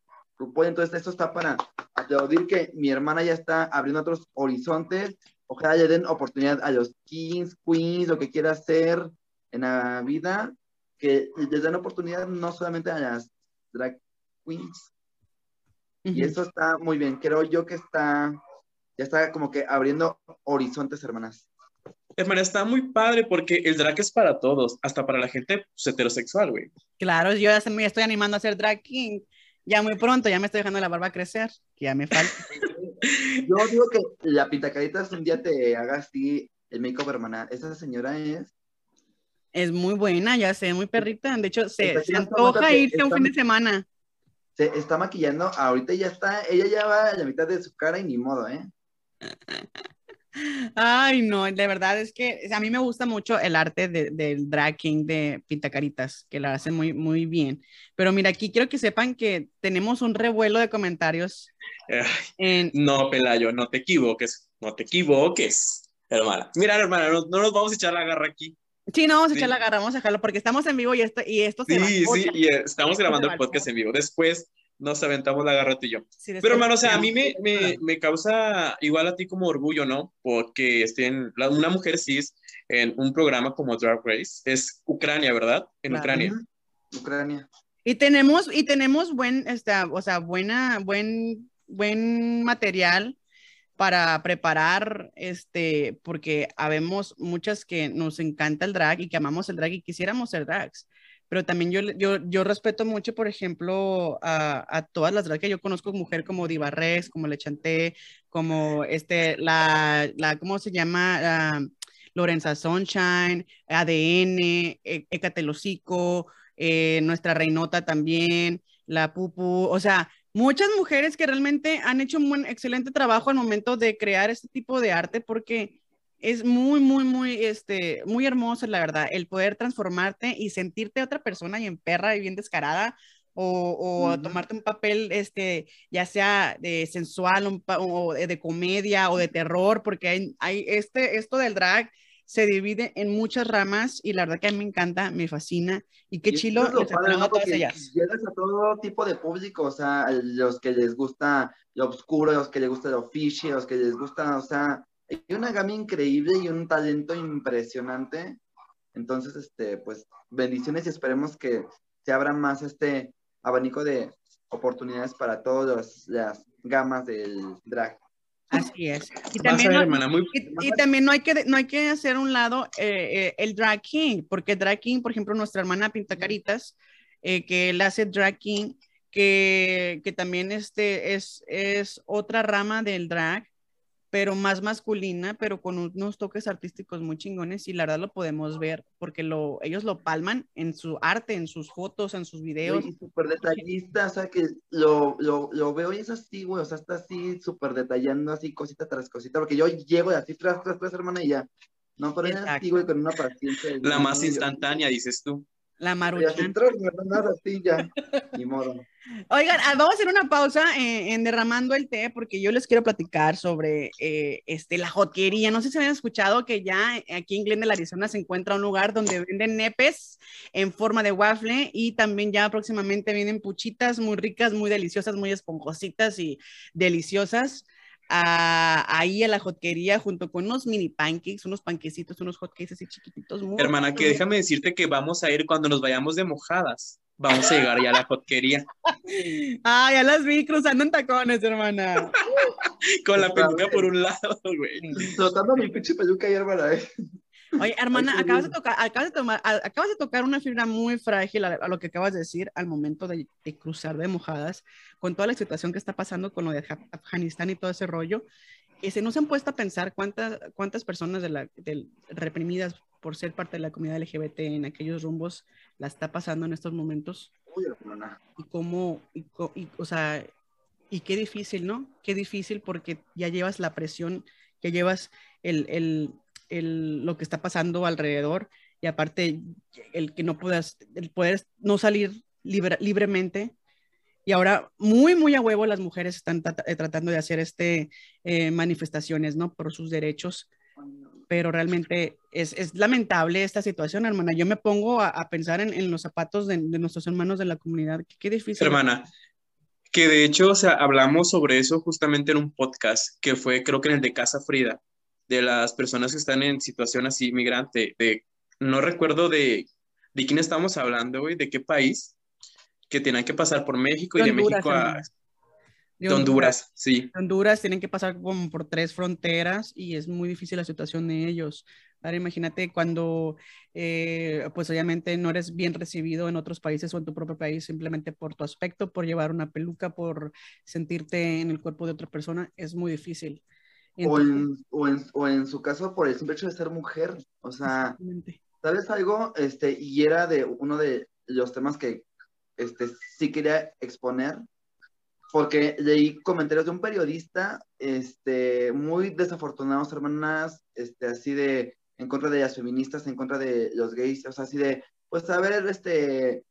Entonces, esto está para aplaudir que mi hermana ya está abriendo otros horizontes. Ojalá le den oportunidad a los kings, queens, lo que quiera hacer en la vida, que les den oportunidad no solamente a las drag queens. Y eso está muy bien. Creo yo que está, ya está como que abriendo horizontes, hermanas. Hermana, está muy padre porque el drag es para todos, hasta para la gente pues, heterosexual, güey. Claro, yo ya se- me estoy animando a hacer drag king. Ya muy pronto, ya me estoy dejando la barba crecer, que ya me falta. Yo digo que la pintacaritas un día te haga así el make-up, hermana. Esa señora es. Es muy buena, ya sé, muy perrita. De hecho, se, antoja irse un está- fin de semana. Se está maquillando. Ahorita ya está. Ella ya va a la mitad de su cara y ni modo, ¿eh? Ay, no, de verdad es que a mí me gusta mucho el arte de- del drag king de Pintacaritas, que la hacen muy, muy bien. Pero mira, aquí quiero que sepan que tenemos un revuelo de comentarios Ay, en... no, Pelayo, no te equivoques, no te equivoques, hermana. Mira, hermana, no, no nos vamos a echar la garra aquí. Sí, no, vamos a Sí. echar la garra, vamos a dejarlo porque estamos en vivo y esto, y esto se va Sí, al sí, podcast. y eh, estamos grabando va el podcast en vivo. Después nos aventamos la garra tú y yo. Sí, Pero, hermano, o sea, a mí me, me, me causa igual a ti como orgullo, ¿no? Porque estén la- una mujer cis en un programa como Drag Race. Es Ucrania, ¿verdad? En Claro. Ucrania. Ucrania. Y tenemos, y tenemos buen, esta, o sea, buena, buen, buen material para preparar, este, porque habemos muchas que nos encanta el drag y que amamos el drag y quisiéramos ser drags. Pero también yo, yo, yo respeto mucho, por ejemplo, a, a todas las drags que yo conozco, mujer como Diva Rex, como Le Chanté, como este, la, la, ¿cómo se llama? La Lorenza Sunshine, ADN, E- Ecatelocico, eh, nuestra reinota también, la Pupu, o sea, muchas mujeres que realmente han hecho un buen, excelente trabajo al momento de crear este tipo de arte porque es muy, muy, muy, este, muy hermoso, la verdad, el poder transformarte y sentirte otra persona y en perra y bien descarada o, o tomarte un papel, este, ya sea de sensual un o de, de comedia o de terror, porque hay, hay este, esto del drag se divide en muchas ramas y la verdad que a mí me encanta, me fascina y qué Y chilo es padre, ¿no? todas ellas. Llegas a todo tipo de público, o sea, los que les gusta lo oscuro, los que les gusta lo fishy, los que les gusta, o sea, hay una gama increíble y un talento impresionante. Entonces, este, pues, bendiciones y esperemos que se abra más este abanico de oportunidades para todas las gamas del drag. Así es. Y también, ver, no, hermana, muy... y, y también no hay que no hay que hacer un lado eh, eh, el drag king, porque drag king, por ejemplo, nuestra hermana Pintacaritas, eh, que él hace drag king, que, que también este es, es otra rama del drag, pero más masculina, pero con unos toques artísticos muy chingones y la verdad lo podemos ver porque lo, ellos lo palman en su arte, en sus fotos, en sus videos. Y súper detallista, o sea, que lo, lo, lo, veo y es así, güey, o sea, está así súper detallando así cosita tras cosita, porque yo llego y así tras, tras, tras, hermana, y ya. No, pero es así, güey, con una paciencia. La más instantánea, dices tú. La maruchan. Ni modo. Oigan, ah, vamos a hacer una pausa en derramando el té porque yo les quiero platicar sobre eh, este, la jotquería. No sé si habían escuchado que ya aquí en Glendale, Arizona, se encuentra un lugar donde venden nepes en forma de waffle y también ya próximamente vienen puchitas muy ricas, muy deliciosas, muy esponjositas y deliciosas ahí a la hotquería junto con unos mini pancakes, unos panquecitos, unos hotcakes así chiquititos. Hermana, que déjame decirte que vamos a ir cuando nos vayamos de mojadas. Vamos a llegar ya a la hotquería. Ah, ya las vi cruzando en tacones, hermana. con la peluca por un lado, güey. Soltando mi pinche peluca ahí, hermana. Eh. Oye, hermana, acabas de, tocar, acabas, de tomar, acabas de tocar una fibra muy frágil a, lo que acabas de decir al momento de, cruzar de mojadas, con toda la situación que está pasando con lo de Afganistán y todo ese rollo. ¿No se han puesto a pensar cuántas, cuántas personas de la, reprimidas por ser parte de la comunidad LGBT en aquellos rumbos la está pasando en estos momentos? Uy. Y cómo, y, o sea, y qué difícil, ¿no? Qué difícil porque ya llevas la presión, ya llevas el, el lo que está pasando alrededor y aparte el que no puedas, el poder no salir libremente. Y ahora muy, muy a huevo las mujeres están eh, tratando de hacer este eh, manifestaciones, ¿no? Por sus derechos. Pero realmente es, es, lamentable esta situación, hermana. Yo me pongo a, pensar en, en, los zapatos de, de, nuestros hermanos de la comunidad. Qué, difícil. Hermana, que de hecho, o sea, hablamos sobre eso justamente en un podcast que fue, creo que en el de Casa Frida, de las personas que están en situación así migrante, de, no recuerdo de, de quién estamos hablando, güey, de qué país, que tienen que pasar por México y de México a... De Honduras, sí. Honduras tienen que pasar como por tres fronteras y es muy difícil la situación de ellos. Ahora imagínate cuando, eh, pues obviamente no eres bien recibido en otros países o en tu propio país simplemente por tu aspecto, por llevar una peluca, por sentirte en el cuerpo de otra persona, es muy difícil o, en, o, en, o, en, su caso por el simple hecho de ser mujer. O sea, ¿sabes algo? Este, y era de uno de los temas que este, sí quería exponer, porque leí comentarios de un periodista este, muy desafortunados, hermanas, este, así de en contra de las feministas, en contra de los gays, o sea, así de, pues a ver, este,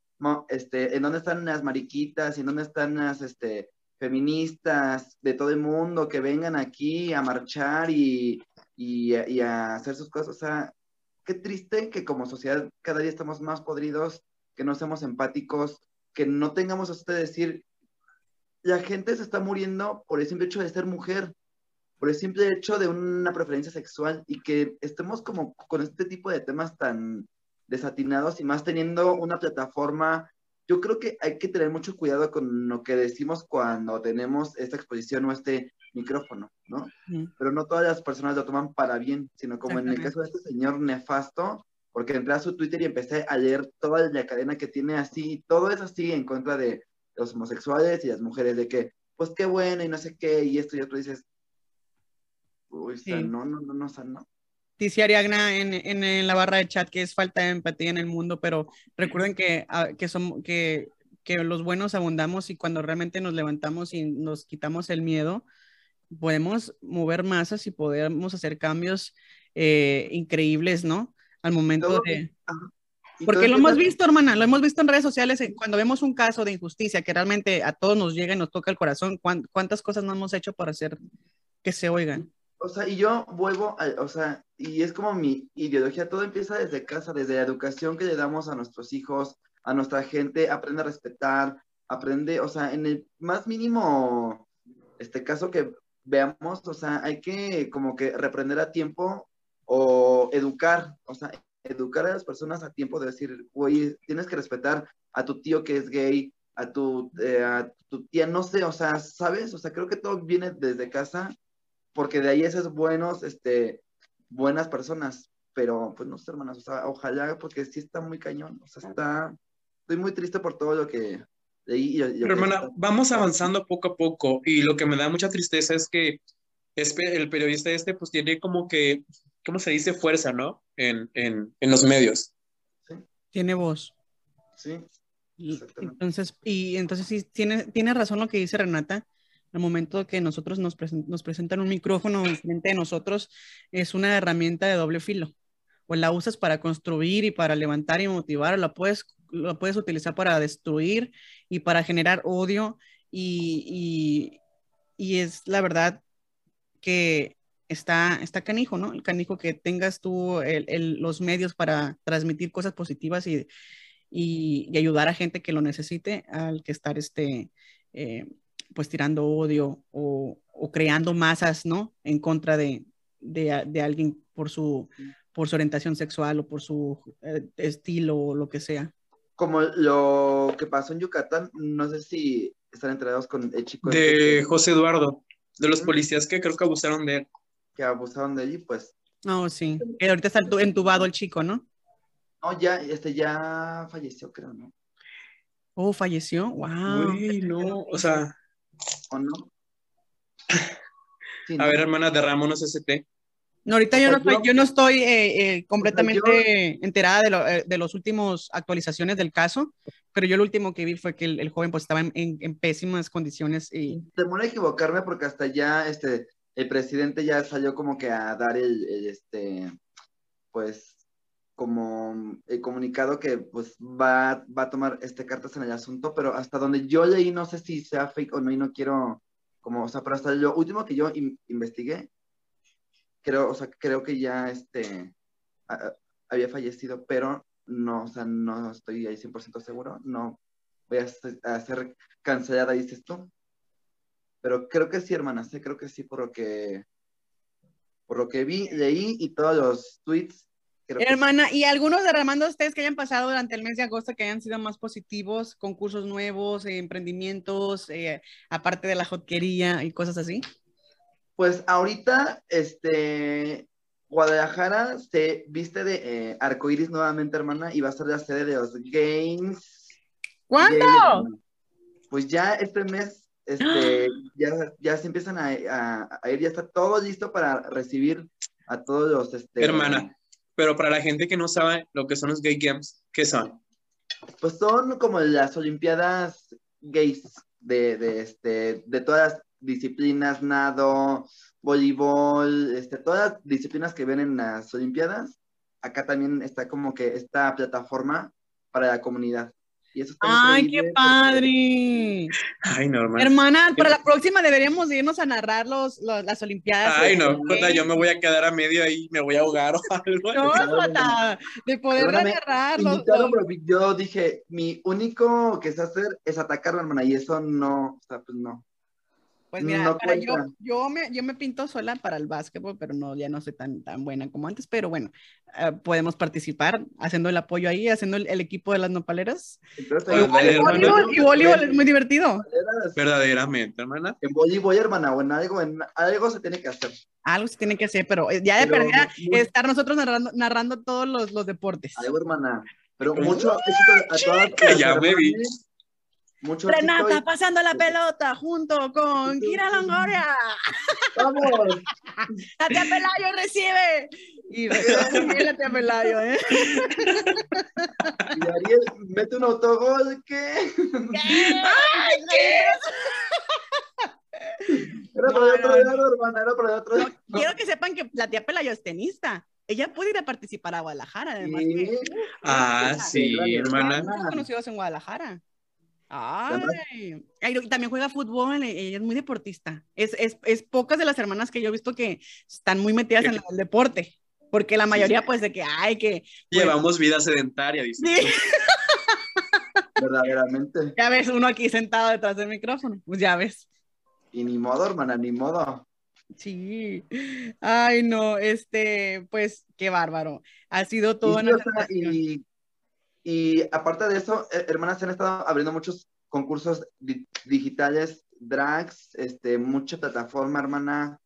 este, en dónde están las mariquitas y en dónde están las, este, feministas de todo el mundo que vengan aquí a marchar y, y, a hacer sus cosas. O sea, qué triste que como sociedad cada día estamos más podridos, que no seamos empáticos, que no tengamos a usted decir, la gente se está muriendo por el simple hecho de ser mujer, por el simple hecho de una preferencia sexual y que estemos como con este tipo de temas tan desatinados y más teniendo una plataforma yo creo que hay que tener mucho cuidado con lo que decimos cuando tenemos esta exposición o este micrófono, ¿no? Pero no todas las personas lo toman para bien, sino como en el caso de este señor nefasto, porque entré a su Twitter y empecé a leer toda la cadena que tiene así, todo es así en contra de los homosexuales y las mujeres, de que, pues qué bueno y no sé qué, y esto y otro, dices, uy, no, no, no, no, o no. Dice Ariagna en, en, la barra de chat que es falta de empatía en el mundo, pero recuerden que, ah, que, son, que, que los buenos abundamos y cuando realmente nos levantamos y nos quitamos el miedo, podemos mover masas y podemos hacer cambios eh, increíbles, ¿no? Al momento de... Porque lo hemos visto, hermana, lo hemos visto en redes sociales, cuando vemos un caso de injusticia que realmente a todos nos llega y nos toca el corazón, ¿cuántas cosas no hemos hecho para hacer que se oigan? o sea, y yo vuelvo, a, o sea, y es como mi ideología, todo empieza desde casa, desde la educación que le damos a nuestros hijos, a nuestra gente, aprende a respetar, aprende, o sea, en el más mínimo, este caso que veamos, o sea, hay que como que reprender a tiempo o educar, o sea, educar a las personas a tiempo de decir, oye, tienes que respetar a tu tío que es gay, a tu, eh, a tu tía, no sé, o sea, ¿sabes? O sea, creo que todo viene desde casa porque de ahí esas buenos, este, buenas personas, pero pues no sé, hermanas, o sea, ojalá, porque sí está muy cañón, o sea, está, estoy muy triste por todo lo que leí. pero hermana, vamos avanzando poco a poco y lo que me da mucha tristeza es que el periodista este pues tiene como que, ¿cómo se dice? Fuerza, ¿no? En, en, en los medios. Sí. Tiene voz. Sí. entonces, y entonces sí, tiene, tiene razón lo que dice Renata. Al momento que nosotros nos, nos presentan un micrófono frente de nosotros, es una herramienta de doble filo. O la usas para construir y para levantar y motivar, o la puedes, la puedes utilizar para destruir y para generar odio. Y, y, y es la verdad que está, está canijo, ¿no? El canijo que tengas tú el, los medios para transmitir cosas positivas y, y, ayudar a gente que lo necesite, al que estar este, eh, pues tirando odio o, o, creando masas, ¿no? En contra de, de, de, alguien por su, por su orientación sexual o por su eh, estilo o lo que sea. Como lo que pasó en Yucatán, no sé si están enterados con el chico. De este José Eduardo. De los policías que creo que abusaron de él. Que abusaron de él, pues. No, sí. Que ahorita está entubado el chico, ¿no? No, ya, este ya falleció, creo, ¿no? Oh, falleció. Wow. no, o sea. ¿O no? a ver, hermana, derrámonos ese té. No, ahorita yo no, estoy, yo no estoy eh, eh, completamente enterada de, lo, eh, de las últimas actualizaciones del caso, pero yo lo último que vi fue que el, joven pues estaba en, en, pésimas condiciones y... Temor a equivocarme porque hasta ya este, el presidente ya salió como que a dar el, este, pues, como el comunicado que pues va, va a tomar este cartas en el asunto, pero hasta donde yo leí, no sé si sea fake o no, y no quiero, como, o sea, pero hasta lo último que yo investigué, creo, o sea, creo que ya este, había fallecido, pero no, o sea, no estoy ahí 100% seguro, no voy a, ser cancelada, dices tú. Pero creo que sí, hermana, sí, creo que sí, por lo que, por lo que vi, leí y todos los tweets. Hermana, ¿y algunos derramando ustedes que hayan pasado durante el mes de agosto que hayan sido más positivos, concursos nuevos, eh, emprendimientos, eh, aparte de la jotquería y cosas así? Pues ahorita, este, Guadalajara se viste de eh, arcoiris nuevamente, hermana, y va a ser la sede de los Games. ¿Cuándo? pues ya este mes, este, ya, se empiezan a, ir, ya está todo listo para recibir a todos los, este, Hermana, pero para la gente que no sabe lo que son los Gay Games, ¿qué son? Pues son como las Olimpiadas gays de, de, este, de todas las disciplinas, nado, voleibol, este, todas las disciplinas que ven en las Olimpiadas, acá también está como que esta plataforma para la comunidad. Y eso ¡Ay, qué padre! Ay, normal. Hermana, para la próxima deberíamos irnos a narrar los, las Olimpiadas. Ay, no, yo me voy a quedar a medio ahí, me voy a ahogar o algo. No, Jota, de poder narrarlos. Yo dije, mi único que sé hacer es atacar, hermana, y eso no, o sea, pues no. Pues mira, yo, yo, me, yo me pinto sola para el básquetbol, pero no, ya no soy tan, tan buena como antes, pero bueno, eh, podemos participar haciendo el apoyo ahí, haciendo el, equipo de las nopaleras. y, voleibol, es muy divertido. Verdaderamente, hermana. En voleibol, hermana, o en algo, en algo se tiene que hacer. Algo se tiene que hacer, pero eh, ya de perdida estar nosotros narrando, narrando todos los, los deportes. Algo, hermana. Pero mucho a todas ya me vi. Renata pasando la pelota junto con Kira Longoria. ¡Vamos! Tatia Pelayo recibe. Y recibe la Tía Pelayo, ¿eh? Y Ariel mete un autogol, ¿qué? ¿Qué? ¡Ay, qué! Era para el otro lado, hermana, era para el otro lado. quiero que sepan que la tía Pelayo es tenista. Ella puede ir a participar a Guadalajara, además. ah, sí, hermana. conocidos en Guadalajara. Ay, y también juega fútbol, e, ella es muy deportista. Es, es, es, pocas de las hermanas que yo he visto que están muy metidas en el deporte, porque la mayoría pues de que, ay, que... Pues Llevamos vida sedentaria, dice. Sí. Verdaderamente. Ya ves, uno aquí sentado detrás del micrófono, pues ya ves. Y ni modo, hermana, ni modo. Sí. Ay, no, este, pues, qué bárbaro. Ha sido todo y, y aparte de eso, eh, hermanas, se han estado abriendo muchos concursos digitales, drags, este, mucha plataforma, hermana,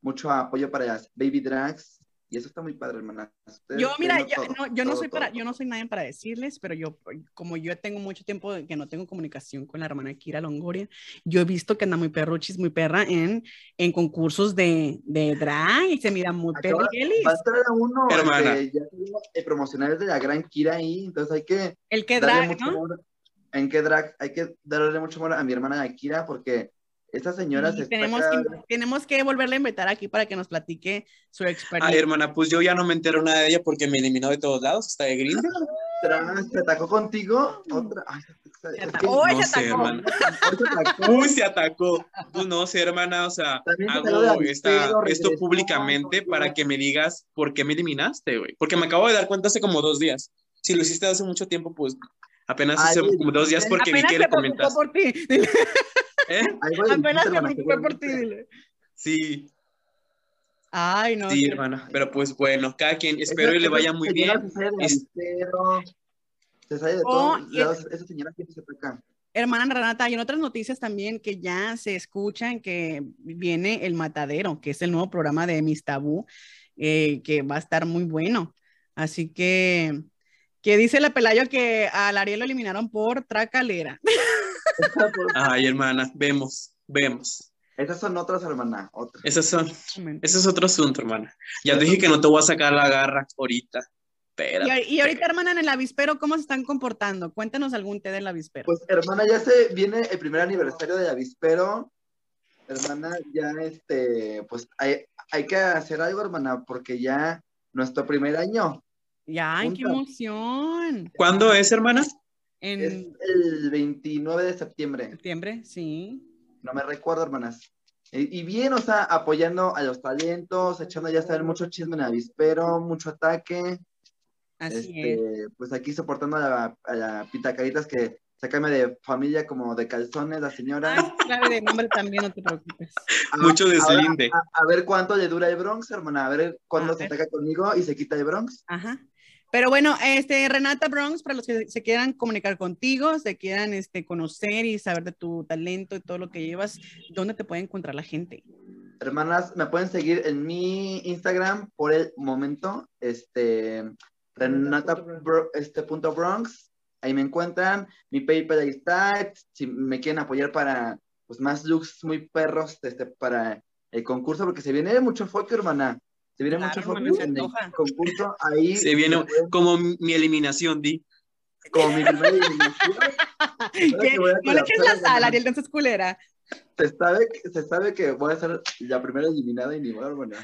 mucho apoyo para las baby drags. Y eso está muy padre, hermana. Ustedes Yo, mira, yo todo, no, yo no todo, soy para, todo. yo no soy nadie para decirles, pero yo, como yo tengo mucho tiempo que no tengo comunicación con la hermana Kira Longoria, yo he visto que anda muy perruchis, muy perra en, en concursos de, de drag y se mira muy perrigelis. Va a estar uno, Hermana. ya tenemos el promocional de la gran Kira ahí, entonces hay que El que darle drag, mucho ¿no? amor. ¿En qué drag? Hay que darle mucho amor a mi hermana Akira porque esta señora Sí, se está tenemos, cada que, tenemos que volverle a invitar aquí para que nos platique su experiencia. Ay, hermana, pues yo ya no me entero nada de ella porque me eliminó de todos lados, hasta de Grindr. atrás, ¿Se atacó contigo? Otra. Ay, es que- atacó. ¡Uy, No se atacó! hermana. Hoy se atacó. Uy, se atacó. Pues no sé, hermana, o sea, hago esta, esto públicamente no, para no. que me digas por qué me eliminaste, güey. Porque me acabo de dar cuenta hace como dos días. Si lo hiciste hace mucho tiempo, pues apenas hace Ay, como dos días porque vi que le comentaste. por ti. ¿Eh? Apenas se preocupó por ti. dile. Sí, Ay, no. sí, hermana. Pero pues bueno, cada quien, espero y le vaya muy bien. Se sale de Es- avispero, se sale de Oh, lados. Esa señora siempre se ataca. Hermana Renata, y en otras noticias también que ya se escuchan que viene El Matadero, que es el nuevo programa de Mis Tabú, eh, que va a estar muy bueno. Así que, que dice la Pelayo que al Ariel lo eliminaron por tracalera. Ay, hermana, vemos, vemos. Esas son otras, hermana. Otras. Esas son, ese es otro asunto, hermana. Ya te dije que no te voy a sacar la garra ahorita. Pero, Y, y ahorita, hermana, en el avispero, ¿cómo se están comportando? Cuéntanos algún té del avispero. Pues, hermana, ya se viene el primer aniversario de Avispero. Hermana, ya este, pues hay, hay que hacer algo, hermana, porque ya nuestro primer año ya, ¡ay, qué emoción! ¿cuándo es, hermana? En es el 29 de septiembre. septiembre, sí. No me recuerdo, hermanas. Y, bien, o sea, apoyando a los talentos, echando ya saber mucho chisme en Avispero, mucho ataque. Así este, Pues aquí soportando a la, a la pitacaritas que se cambia de familia como de calzones, la señora. Ay, clave de nombre también, no te preocupes. A- Mucho ahora, deslinde. A, a ver cuánto le dura el Bronx, hermana. A ver cuándo A se ver. ataca conmigo y se quita el Bronx. Ajá. Pero bueno, este, Renata Bronx, para los que se quieran comunicar contigo, se quieran este, conocer y saber de tu talento y todo lo que llevas, ¿dónde te puede encontrar la gente? Hermanas, me pueden seguir en mi Instagram por el momento. Este, Renata Bro- este, punto Bronx. Ahí me encuentran. Mi PayPal ahí está. Si me quieren apoyar para pues, más looks muy perros este, para el concurso, porque se viene mucho foco, hermana. Se viene Claro, mucho foco hermana, se en el concurso. Ahí Se viene como mi eliminación, Di. como mi primera eliminación. Voy a no le eches la colapsar, sal, hermana. Ariel, entonces culera. Se sabe, que- se sabe que voy a ser la primera eliminada y ni modo, hermana.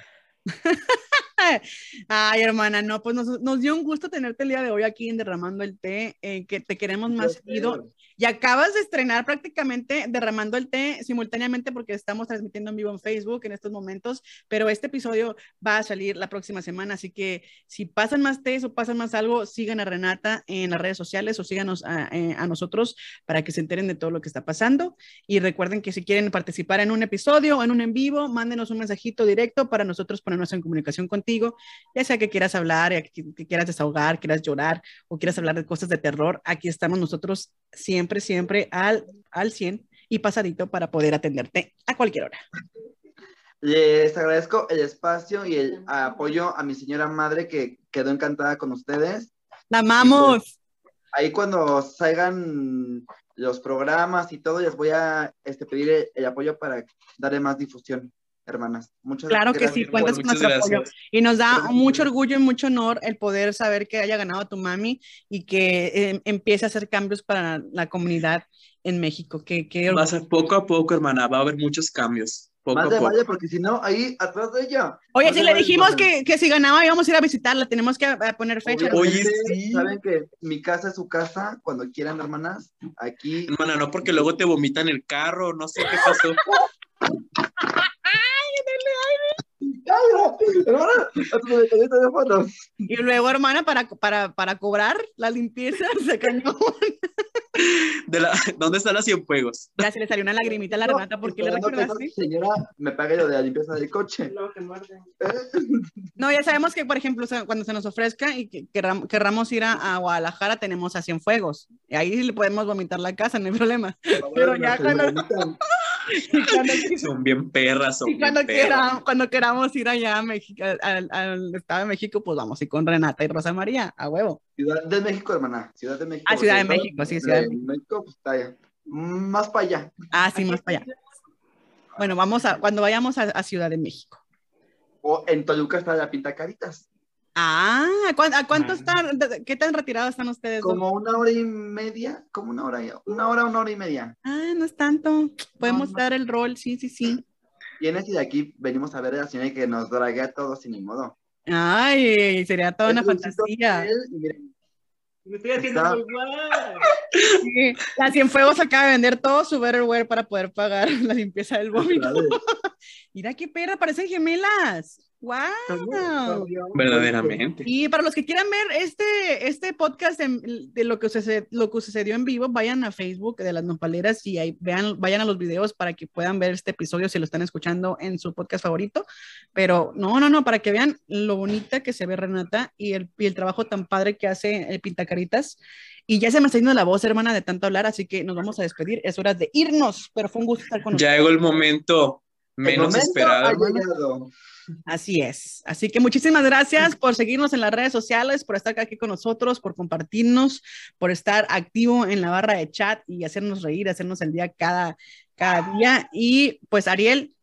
Ay, hermana, no, pues nos, nos dio un gusto tenerte el día de hoy aquí en Derramando el Té, eh, que te queremos más seguido. Y acabas de estrenar prácticamente Derramando el Té simultáneamente porque estamos transmitiendo en vivo en Facebook en estos momentos, pero este episodio va a salir la próxima semana, así que si pasan más tés o pasan más algo, sigan a Renata en las redes sociales o síganos a, eh, a nosotros para que se enteren de todo lo que está pasando. Y recuerden que si quieren participar en un episodio o en un en vivo, mándenos un mensajito directo para nosotros ponernos en comunicación contigo, ya sea que quieras hablar, ya que, que quieras desahogar, quieras llorar o quieras hablar de cosas de terror, aquí estamos nosotros siempre, siempre al, al 100 y pasadito para poder atenderte a cualquier hora. Les agradezco el espacio y el apoyo a mi señora madre que quedó encantada con ustedes. ¡La amamos! Ahí cuando salgan los programas y todo, les voy a este, pedir el, el apoyo para darle más difusión, hermanas. Muchas Claro que gracias. sí, cuentas con nuestro apoyo. Y nos da Gracias. mucho orgullo y mucho honor el poder saber que haya ganado a tu mami y que eh, empiece a hacer cambios para la comunidad en México. Que, que Va a ser poco a poco, hermana. Va a haber muchos cambios. Poco Más de vale, porque si no, ahí atrás de ella. Oye, si le dijimos que, que si ganaba íbamos a ir a visitarla, tenemos que eh, poner fecha. Oye, sí. Saben que mi casa es su casa, cuando quieran, hermanas. Aquí. Hermana, no porque luego te vomitan el carro, no sé qué pasó. Hermana. Y luego, hermana, para, para, para cobrar la limpieza, se cañó. De la, ¿Dónde están las Cienfuegos? Ya se le salió una lagrimita a la No, Renata porque le recordaste. Señora, me pague lo de la limpieza del coche. ¿Eh? No, ya sabemos que, por ejemplo, cuando se nos ofrezca y que querram- querramos ir a, a Guadalajara, tenemos a Cienfuegos. Y ahí le podemos vomitar la casa, no hay problema. Pero hermana, ya cuando- son bien perras. Son y cuando, bien perras. queramos, cuando queramos ir allá a México, al, al Estado de México, pues vamos a ir con Renata y Rosa María, a huevo. Ciudad de México, hermana. Ciudad de México. Ah, Ciudad de México, sí, Ciudad de México. pues está allá. Más para allá. Ah, sí, más para allá. Bueno, vamos a, cuando vayamos a, a Ciudad de México. O en Toluca está la Pinta Caritas. Ah, ¿a cuán- a cuánto Ah. están? ¿Qué tan retirados están ustedes? dos? Como una hora y media, como una hora, y- una hora, una hora y media. Ah, no es tanto. Podemos no. dar el rol, sí, sí, sí. Vienes y de aquí venimos a ver a la señora que nos drague a todos sin ni modo. Ay, sería toda una Es fantasía. miren, Me estoy haciendo Está- muy guay. Sí, La Cienfuegos acaba de vender todo su Betterware para poder pagar la limpieza del vómito. Mira qué perra, parecen gemelas. ¡Wow! Verdaderamente. Y para los que quieran ver este, este podcast de, de lo, que sucede- lo que sucedió en vivo, vayan a Facebook de las nopaleras y ahí vean, vayan a los videos para que puedan ver este episodio si lo están escuchando en su podcast favorito. Pero no, no, no, para que vean lo bonita que se ve Renata y el, y el trabajo tan padre que hace el Pintacaritas. Y ya se me está yendo la voz, hermana, de tanto hablar, así que nos vamos a despedir. Es hora de irnos, pero fue un gusto estar con Ya ustedes. llegó el momento menos llegado. Así es. Así que muchísimas gracias por seguirnos en las redes sociales, por estar aquí con nosotros, por compartirnos, por estar activo en la barra de chat y hacernos reír, hacernos el día cada, cada día. Y pues, Ariel,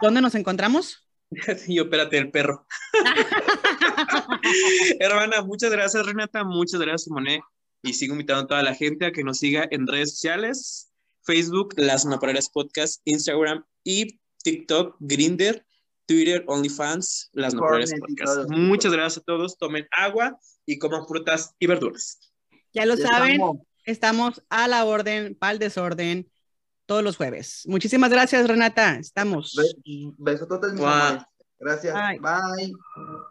¿dónde nos encontramos? Sí, espérate, el perro. Hermana, muchas gracias, Renata. Muchas gracias, Simone. Y sigo invitando a toda la gente a que nos siga en redes sociales: Facebook, Las Nopaleras Podcast, Instagram y TikTok, Grinder, Twitter, OnlyFans, Las Nopaleras Cornet y Podcast. todos. Muchas gracias a todos. Tomen agua y coman frutas y verduras. Ya lo Ya saben, estamos. estamos a la orden, para el desorden, todos los jueves. Muchísimas gracias, Renata. Estamos. Be- Besototes, amores. Gracias. Bye. Bye.